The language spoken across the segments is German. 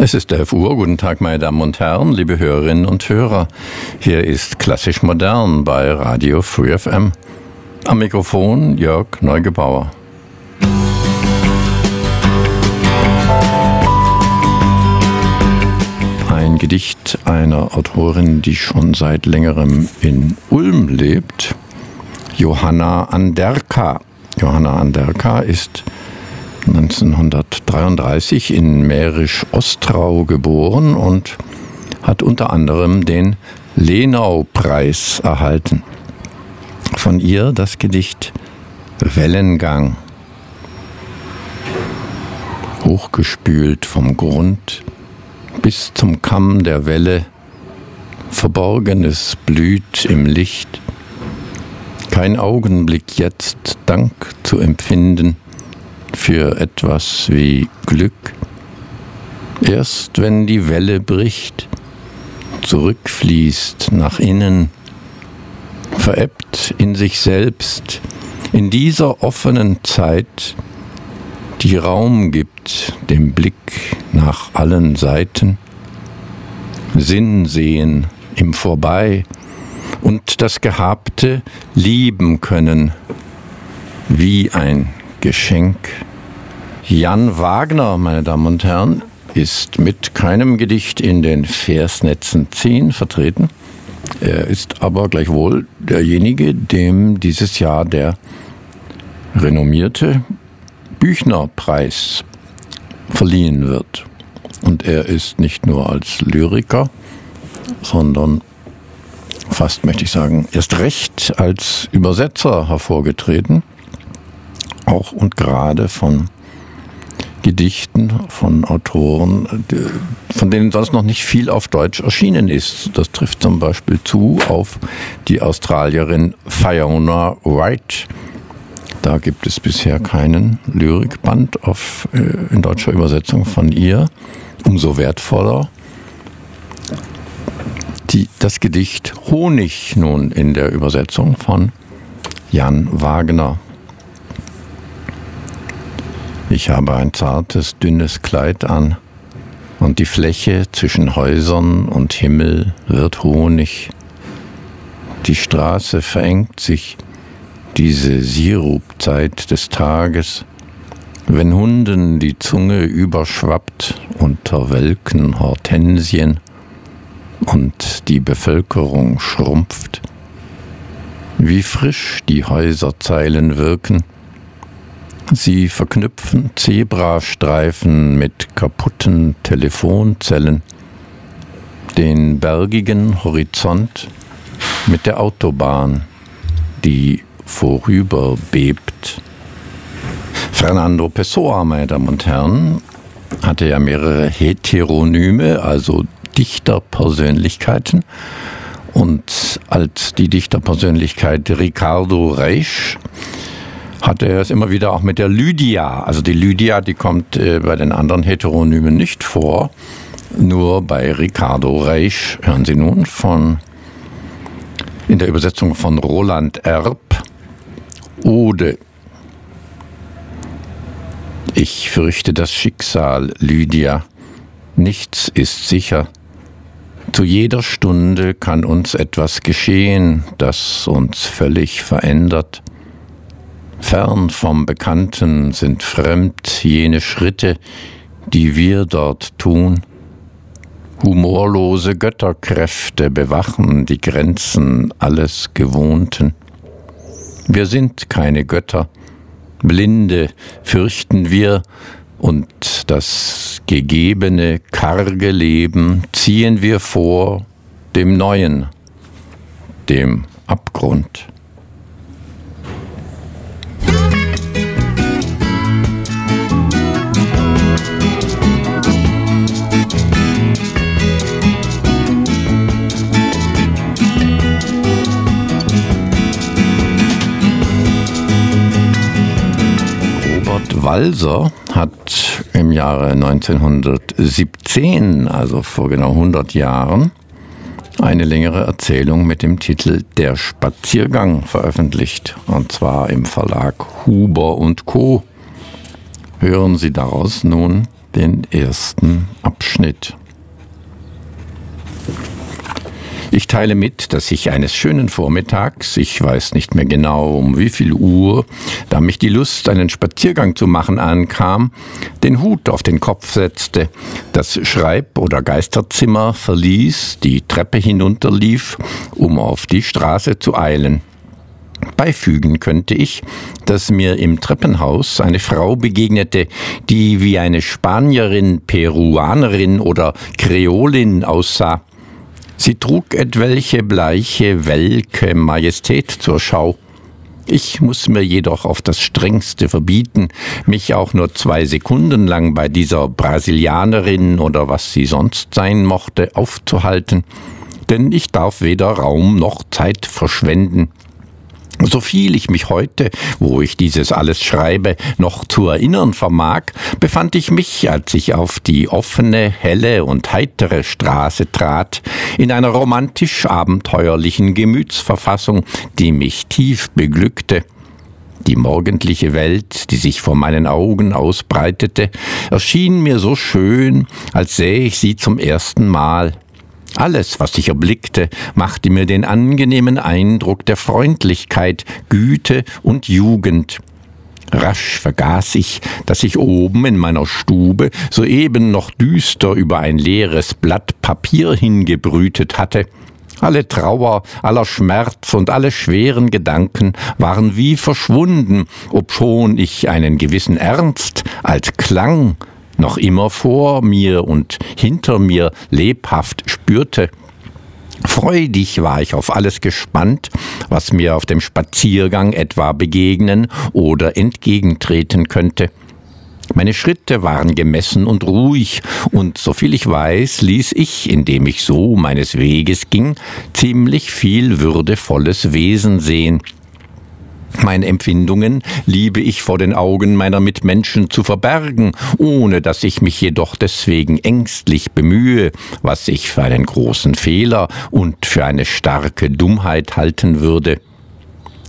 Es ist 11 Uhr. Guten Tag, meine Damen und Herren, liebe Hörerinnen und Hörer. Hier ist Klassisch Modern bei Radio Free FM. Am Mikrofon Jörg Neugebauer. Ein Gedicht einer Autorin, die schon seit längerem in Ulm lebt, Johanna Anderka. Johanna Anderka ist 1933 in Mährisch-Ostrau geboren und hat unter anderem den Lenau-Preis erhalten. Von ihr das Gedicht Wellengang. Hochgespült vom Grund bis zum Kamm der Welle, Verborgenes blüht im Licht, kein Augenblick jetzt Dank zu empfinden, für etwas wie Glück. Erst wenn die Welle bricht, zurückfließt nach innen, verebbt in sich selbst, in dieser offenen Zeit, die Raum gibt dem Blick nach allen Seiten, Sinn sehen im Vorbei und das Gehabte lieben können wie ein Geschenk. Jan Wagner, meine Damen und Herren, ist mit keinem Gedicht in den Versnetzen 10 vertreten. Er ist aber gleichwohl derjenige, dem dieses Jahr der renommierte Büchnerpreis verliehen wird. Und er ist nicht nur als Lyriker, sondern fast möchte ich sagen, erst recht als Übersetzer hervorgetreten auch und gerade von Gedichten von Autoren, von denen sonst noch nicht viel auf Deutsch erschienen ist. Das trifft zum Beispiel zu auf die Australierin Fiona Wright. Da gibt es bisher keinen Lyrikband auf, äh, in deutscher Übersetzung von ihr. Umso wertvoller die, das Gedicht Honig nun in der Übersetzung von Jan Wagner. Ich habe ein zartes, dünnes Kleid an, und die Fläche zwischen Häusern und Himmel wird Honig. Die Straße verengt sich, diese Sirupzeit des Tages, wenn Hunden die Zunge überschwappt unter welken Hortensien und die Bevölkerung schrumpft. Wie frisch die Häuserzeilen wirken, Sie verknüpfen Zebrastreifen mit kaputten Telefonzellen, den bergigen Horizont mit der Autobahn, die vorüber bebt. Fernando Pessoa, meine Damen und Herren, hatte ja mehrere Heteronyme, also Dichterpersönlichkeiten. Und als die Dichterpersönlichkeit Ricardo Reich hatte er es immer wieder auch mit der Lydia. Also die Lydia, die kommt äh, bei den anderen Heteronymen nicht vor. Nur bei Ricardo Reich hören Sie nun von in der Übersetzung von Roland Erb Ode. Ich fürchte das Schicksal, Lydia. Nichts ist sicher. Zu jeder Stunde kann uns etwas geschehen, das uns völlig verändert. Fern vom Bekannten sind fremd jene Schritte, die wir dort tun. Humorlose Götterkräfte bewachen die Grenzen alles Gewohnten. Wir sind keine Götter, Blinde fürchten wir, und das gegebene, karge Leben ziehen wir vor dem Neuen, dem Abgrund. Walser hat im Jahre 1917, also vor genau 100 Jahren, eine längere Erzählung mit dem Titel Der Spaziergang veröffentlicht, und zwar im Verlag Huber und Co. Hören Sie daraus nun den ersten Abschnitt. Ich teile mit, dass ich eines schönen Vormittags, ich weiß nicht mehr genau um wie viel Uhr, da mich die Lust, einen Spaziergang zu machen ankam, den Hut auf den Kopf setzte, das Schreib- oder Geisterzimmer verließ, die Treppe hinunterlief, um auf die Straße zu eilen. Beifügen könnte ich, dass mir im Treppenhaus eine Frau begegnete, die wie eine Spanierin, Peruanerin oder Kreolin aussah. Sie trug etwelche bleiche, welke Majestät zur Schau. Ich muss mir jedoch auf das strengste verbieten, mich auch nur zwei Sekunden lang bei dieser Brasilianerin oder was sie sonst sein mochte aufzuhalten, denn ich darf weder Raum noch Zeit verschwenden. So viel ich mich heute, wo ich dieses alles schreibe, noch zu erinnern vermag, befand ich mich, als ich auf die offene, helle und heitere Straße trat, in einer romantisch abenteuerlichen Gemütsverfassung, die mich tief beglückte. Die morgendliche Welt, die sich vor meinen Augen ausbreitete, erschien mir so schön, als sähe ich sie zum ersten Mal. Alles, was ich erblickte, machte mir den angenehmen Eindruck der Freundlichkeit, Güte und Jugend. Rasch vergaß ich, dass ich oben in meiner Stube soeben noch düster über ein leeres Blatt Papier hingebrütet hatte. Alle Trauer, aller Schmerz und alle schweren Gedanken waren wie verschwunden, obschon ich einen gewissen Ernst als Klang noch immer vor mir und hinter mir lebhaft spürte. Freudig war ich auf alles gespannt, was mir auf dem Spaziergang etwa begegnen oder entgegentreten könnte. Meine Schritte waren gemessen und ruhig, und soviel ich weiß, ließ ich, indem ich so meines Weges ging, ziemlich viel würdevolles Wesen sehen. Meine Empfindungen liebe ich vor den Augen meiner Mitmenschen zu verbergen, ohne dass ich mich jedoch deswegen ängstlich bemühe, was ich für einen großen Fehler und für eine starke Dummheit halten würde.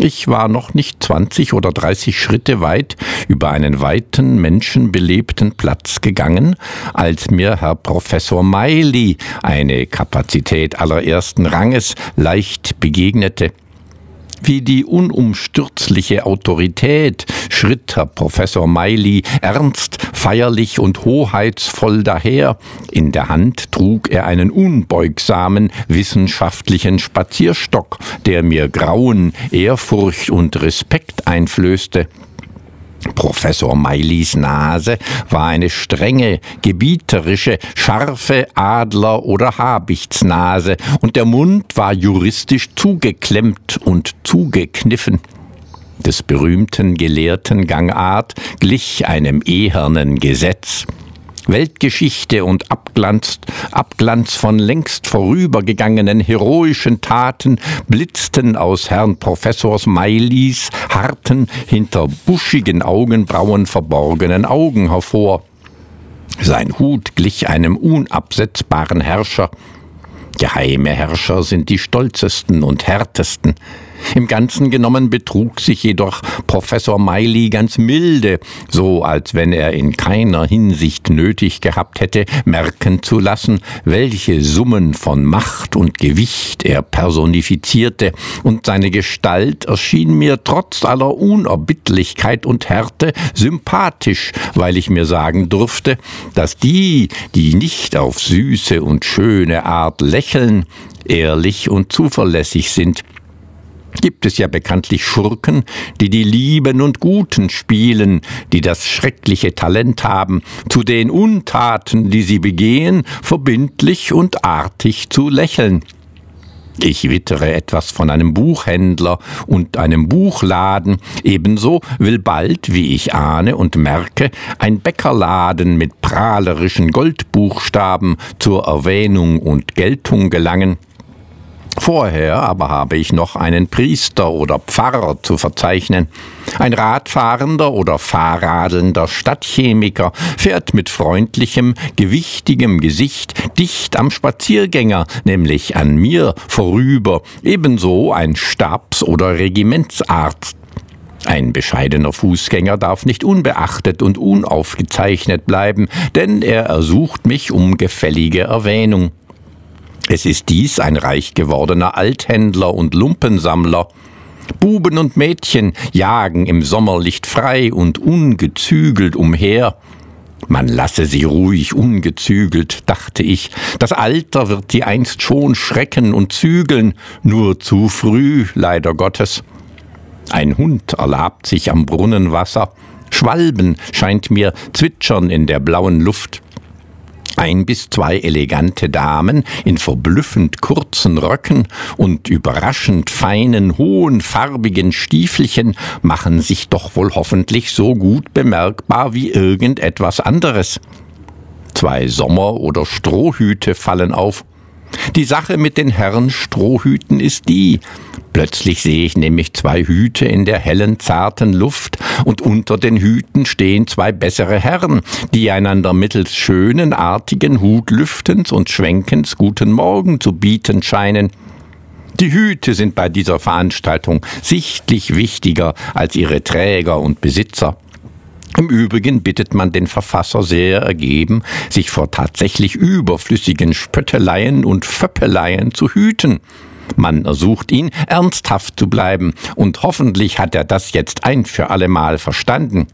Ich war noch nicht zwanzig oder dreißig Schritte weit über einen weiten, menschenbelebten Platz gegangen, als mir Herr Professor Miley, eine Kapazität allerersten Ranges, leicht begegnete. Wie die unumstürzliche Autorität schritt Herr Professor Miley ernst, feierlich und hoheitsvoll daher. In der Hand trug er einen unbeugsamen wissenschaftlichen Spazierstock, der mir Grauen, Ehrfurcht und Respekt einflößte. Professor Meilis Nase war eine strenge, gebieterische, scharfe Adler- oder Habichtsnase, und der Mund war juristisch zugeklemmt und zugekniffen. Des berühmten Gelehrten Gangart glich einem ehernen Gesetz. Weltgeschichte und Abglanz, Abglanz von längst vorübergegangenen heroischen Taten blitzten aus Herrn Professors Meilis harten, hinter buschigen Augenbrauen verborgenen Augen hervor. Sein Hut glich einem unabsetzbaren Herrscher. Geheime Herrscher sind die stolzesten und härtesten. Im Ganzen genommen betrug sich jedoch Professor Miley ganz milde, so als wenn er in keiner Hinsicht nötig gehabt hätte, merken zu lassen, welche Summen von Macht und Gewicht er personifizierte, und seine Gestalt erschien mir trotz aller Unerbittlichkeit und Härte sympathisch, weil ich mir sagen durfte, dass die, die nicht auf süße und schöne Art lächeln, ehrlich und zuverlässig sind, gibt es ja bekanntlich Schurken, die die Lieben und Guten spielen, die das schreckliche Talent haben, zu den Untaten, die sie begehen, verbindlich und artig zu lächeln. Ich wittere etwas von einem Buchhändler und einem Buchladen, ebenso will bald, wie ich ahne und merke, ein Bäckerladen mit prahlerischen Goldbuchstaben zur Erwähnung und Geltung gelangen. Vorher aber habe ich noch einen Priester oder Pfarrer zu verzeichnen. Ein radfahrender oder fahrradelnder Stadtchemiker fährt mit freundlichem, gewichtigem Gesicht dicht am Spaziergänger, nämlich an mir, vorüber, ebenso ein Stabs- oder Regimentsarzt Ein bescheidener Fußgänger darf nicht unbeachtet und unaufgezeichnet bleiben, denn er ersucht mich um gefällige Erwähnung. Es ist dies ein reich gewordener Althändler und Lumpensammler. Buben und Mädchen jagen im Sommerlicht frei und ungezügelt umher. Man lasse sie ruhig ungezügelt, dachte ich. Das Alter wird sie einst schon schrecken und zügeln, nur zu früh, leider Gottes. Ein Hund erlabt sich am Brunnenwasser. Schwalben scheint mir zwitschern in der blauen Luft. Ein bis zwei elegante Damen in verblüffend kurzen Röcken und überraschend feinen, hohen, farbigen Stiefelchen machen sich doch wohl hoffentlich so gut bemerkbar wie irgendetwas anderes. Zwei Sommer- oder Strohhüte fallen auf. Die Sache mit den Herren Strohhüten ist die, Plötzlich sehe ich nämlich zwei Hüte in der hellen, zarten Luft, und unter den Hüten stehen zwei bessere Herren, die einander mittels schönen, artigen Hutlüftens und Schwenkens guten Morgen zu bieten scheinen. Die Hüte sind bei dieser Veranstaltung sichtlich wichtiger als ihre Träger und Besitzer. Im Übrigen bittet man den Verfasser sehr ergeben, sich vor tatsächlich überflüssigen Spötteleien und Föppeleien zu hüten. Man ersucht ihn, ernsthaft zu bleiben, und hoffentlich hat er das jetzt ein für allemal verstanden.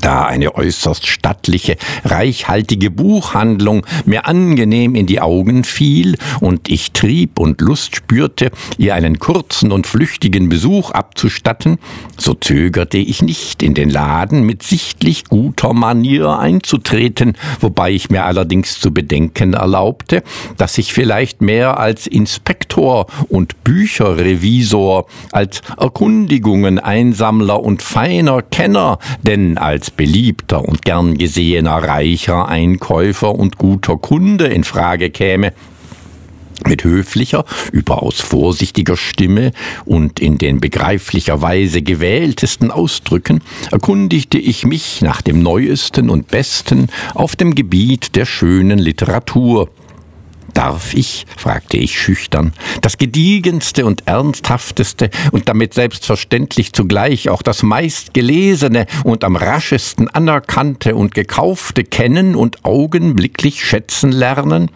Da eine äußerst stattliche, reichhaltige Buchhandlung mir angenehm in die Augen fiel und ich Trieb und Lust spürte, ihr einen kurzen und flüchtigen Besuch abzustatten, so zögerte ich nicht, in den Laden mit sichtlich guter Manier einzutreten, wobei ich mir allerdings zu bedenken erlaubte, dass ich vielleicht mehr als Inspektor und Bücherrevisor, als Erkundigungen Einsammler und feiner Kenner, denn als als beliebter und gern gesehener reicher Einkäufer und guter Kunde in Frage käme, mit höflicher, überaus vorsichtiger Stimme und in den begreiflicherweise gewähltesten Ausdrücken erkundigte ich mich nach dem Neuesten und Besten auf dem Gebiet der schönen Literatur, Darf ich, fragte ich schüchtern, das gediegenste und ernsthafteste und damit selbstverständlich zugleich auch das meistgelesene und am raschesten anerkannte und gekaufte kennen und augenblicklich schätzen lernen?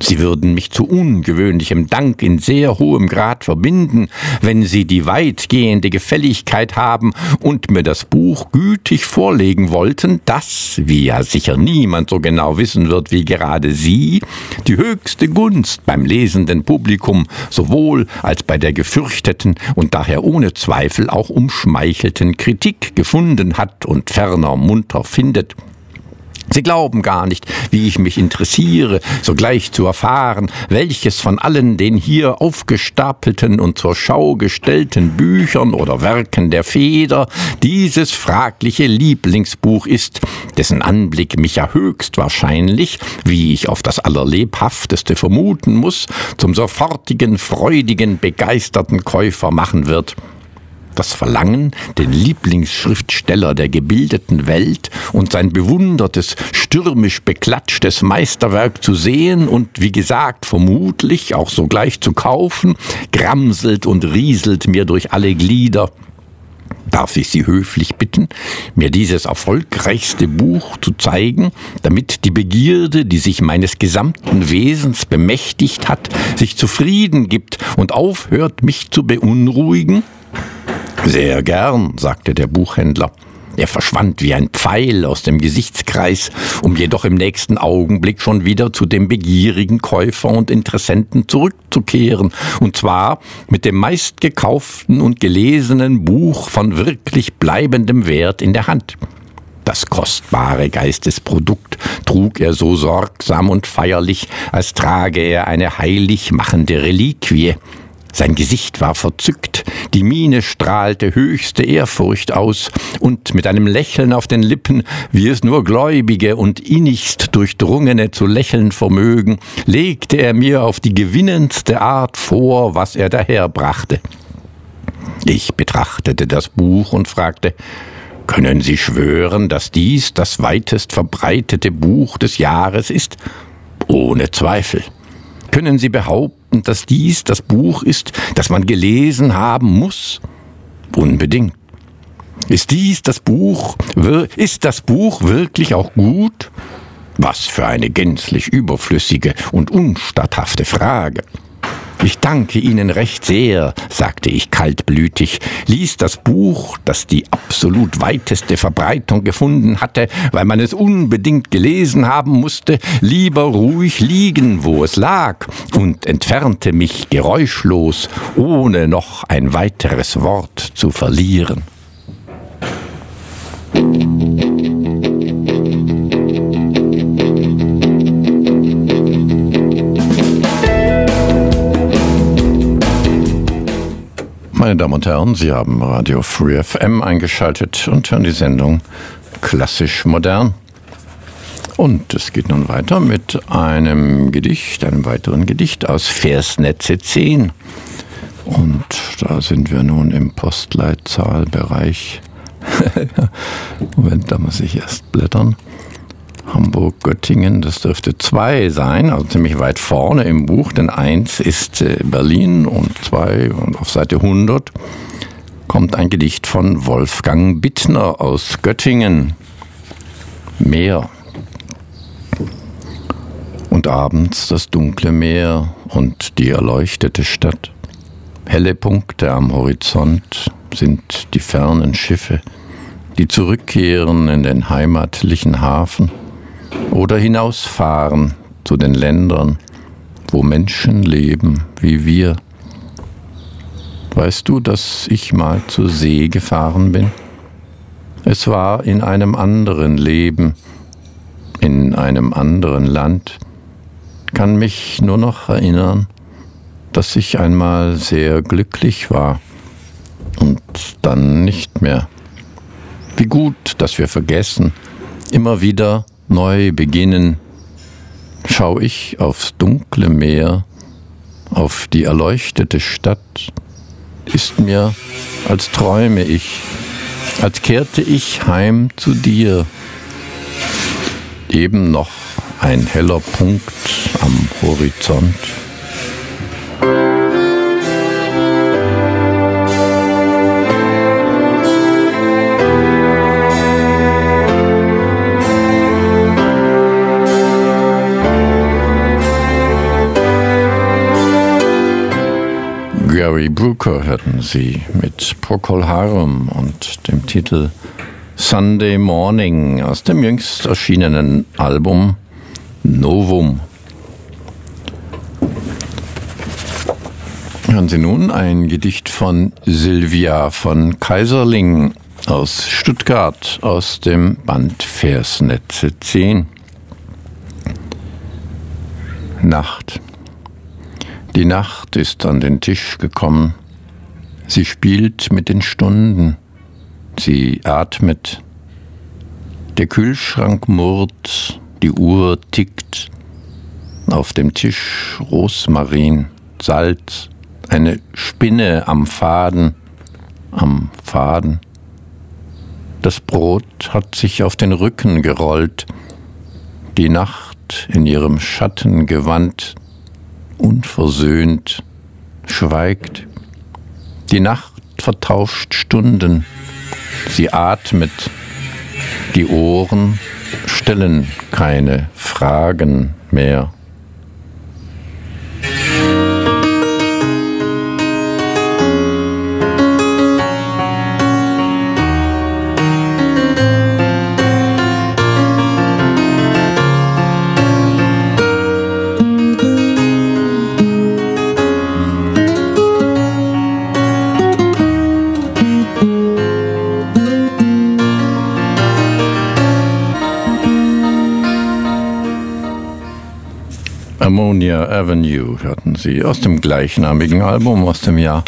Sie würden mich zu ungewöhnlichem Dank in sehr hohem Grad verbinden, wenn Sie die weitgehende Gefälligkeit haben und mir das Buch gütig vorlegen wollten, das, wie ja sicher niemand so genau wissen wird wie gerade Sie, die höchste Gunst beim lesenden Publikum sowohl als bei der gefürchteten und daher ohne Zweifel auch umschmeichelten Kritik gefunden hat und ferner munter findet. Sie glauben gar nicht, wie ich mich interessiere, sogleich zu erfahren, welches von allen den hier aufgestapelten und zur Schau gestellten Büchern oder Werken der Feder dieses fragliche Lieblingsbuch ist, dessen Anblick mich ja höchstwahrscheinlich, wie ich auf das allerlebhafteste vermuten muss, zum sofortigen, freudigen, begeisterten Käufer machen wird das Verlangen, den Lieblingsschriftsteller der gebildeten Welt und sein bewundertes, stürmisch beklatschtes Meisterwerk zu sehen und, wie gesagt, vermutlich auch sogleich zu kaufen, gramselt und rieselt mir durch alle Glieder. Darf ich Sie höflich bitten, mir dieses erfolgreichste Buch zu zeigen, damit die Begierde, die sich meines gesamten Wesens bemächtigt hat, sich zufrieden gibt und aufhört, mich zu beunruhigen? Sehr gern, sagte der Buchhändler. Er verschwand wie ein Pfeil aus dem Gesichtskreis, um jedoch im nächsten Augenblick schon wieder zu dem begierigen Käufer und Interessenten zurückzukehren, und zwar mit dem meistgekauften und gelesenen Buch von wirklich bleibendem Wert in der Hand. Das kostbare Geistesprodukt trug er so sorgsam und feierlich, als trage er eine heilig machende Reliquie. Sein Gesicht war verzückt, die Miene strahlte höchste Ehrfurcht aus, und mit einem Lächeln auf den Lippen, wie es nur Gläubige und innigst Durchdrungene zu lächeln vermögen, legte er mir auf die gewinnendste Art vor, was er daherbrachte. Ich betrachtete das Buch und fragte, können Sie schwören, dass dies das weitest verbreitete Buch des Jahres ist? Ohne Zweifel. Können Sie behaupten, dass dies das Buch ist, das man gelesen haben muss? Unbedingt. Ist dies das Buch? Ist das Buch wirklich auch gut? Was für eine gänzlich überflüssige und unstatthafte Frage. Ich danke Ihnen recht sehr, sagte ich kaltblütig, ließ das Buch, das die absolut weiteste Verbreitung gefunden hatte, weil man es unbedingt gelesen haben musste, lieber ruhig liegen, wo es lag, und entfernte mich geräuschlos, ohne noch ein weiteres Wort zu verlieren. Meine Damen und Herren, Sie haben Radio Free FM eingeschaltet und hören die Sendung Klassisch Modern. Und es geht nun weiter mit einem Gedicht, einem weiteren Gedicht aus Versnetze 10. Und da sind wir nun im Postleitzahlbereich. Moment, da muss ich erst blättern. Hamburg-Göttingen, das dürfte zwei sein, also ziemlich weit vorne im Buch, denn eins ist äh, Berlin und zwei und auf Seite 100 kommt ein Gedicht von Wolfgang Bittner aus Göttingen. Meer. Und abends das dunkle Meer und die erleuchtete Stadt. Helle Punkte am Horizont sind die fernen Schiffe, die zurückkehren in den heimatlichen Hafen oder hinausfahren zu den Ländern, wo Menschen leben wie wir. Weißt du, dass ich mal zur See gefahren bin? Es war in einem anderen Leben, in einem anderen Land, kann mich nur noch erinnern, dass ich einmal sehr glücklich war und dann nicht mehr. Wie gut, dass wir vergessen, immer wieder neu beginnen, schau ich aufs dunkle Meer, auf die erleuchtete Stadt, ist mir, als träume ich, als kehrte ich heim zu dir. Eben noch ein heller Punkt am Horizont. Gary Brooker hörten Sie mit Procol Harum und dem Titel Sunday Morning aus dem jüngst erschienenen Album Novum. Hören Sie nun ein Gedicht von Sylvia von Kaiserling aus Stuttgart aus dem Band Versnetze 10. Nacht. Die Nacht ist an den Tisch gekommen. Sie spielt mit den Stunden. Sie atmet. Der Kühlschrank murrt, die Uhr tickt. Auf dem Tisch Rosmarin, Salz, eine Spinne am Faden, am Faden. Das Brot hat sich auf den Rücken gerollt, die Nacht in ihrem Schattengewand unversöhnt, schweigt. Die Nacht vertauscht Stunden, sie atmet, die Ohren stellen keine Fragen mehr. Ammonia Avenue hörten Sie aus dem gleichnamigen Album aus dem Jahr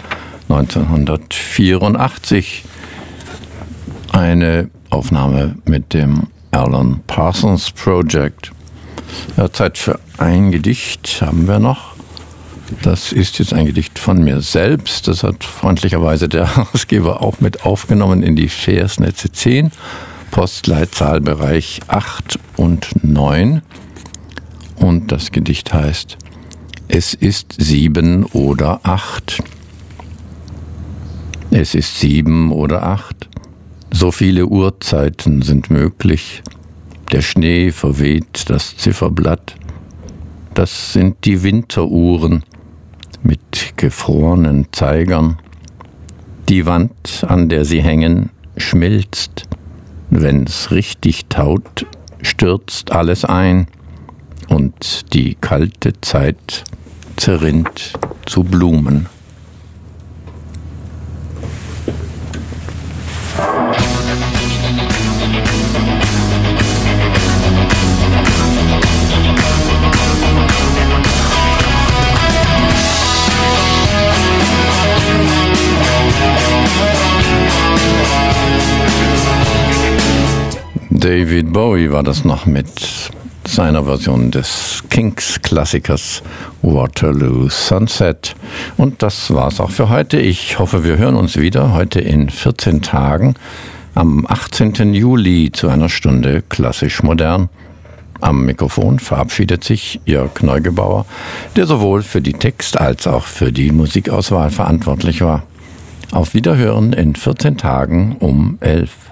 1984. Eine Aufnahme mit dem Alan Parsons Project. Ja, Zeit für ein Gedicht haben wir noch. Das ist jetzt ein Gedicht von mir selbst. Das hat freundlicherweise der Herausgeber auch mit aufgenommen in die Versnetze 10, Postleitzahlbereich 8 und 9 und das Gedicht heißt Es ist sieben oder acht. Es ist sieben oder acht. So viele Uhrzeiten sind möglich. Der Schnee verweht das Zifferblatt. Das sind die Winteruhren mit gefrorenen Zeigern. Die Wand, an der sie hängen, schmilzt. Wenn's richtig taut, stürzt alles ein und die kalte Zeit zerrinnt zu Blumen. David Bowie war das noch mit seiner Version des Kinks-Klassikers Waterloo Sunset. Und das war's auch für heute. Ich hoffe, wir hören uns wieder heute in 14 Tagen am 18. Juli zu einer Stunde klassisch modern. Am Mikrofon verabschiedet sich Jörg Neugebauer, der sowohl für die Text- als auch für die Musikauswahl verantwortlich war. Auf Wiederhören in 14 Tagen um 11. Thank you.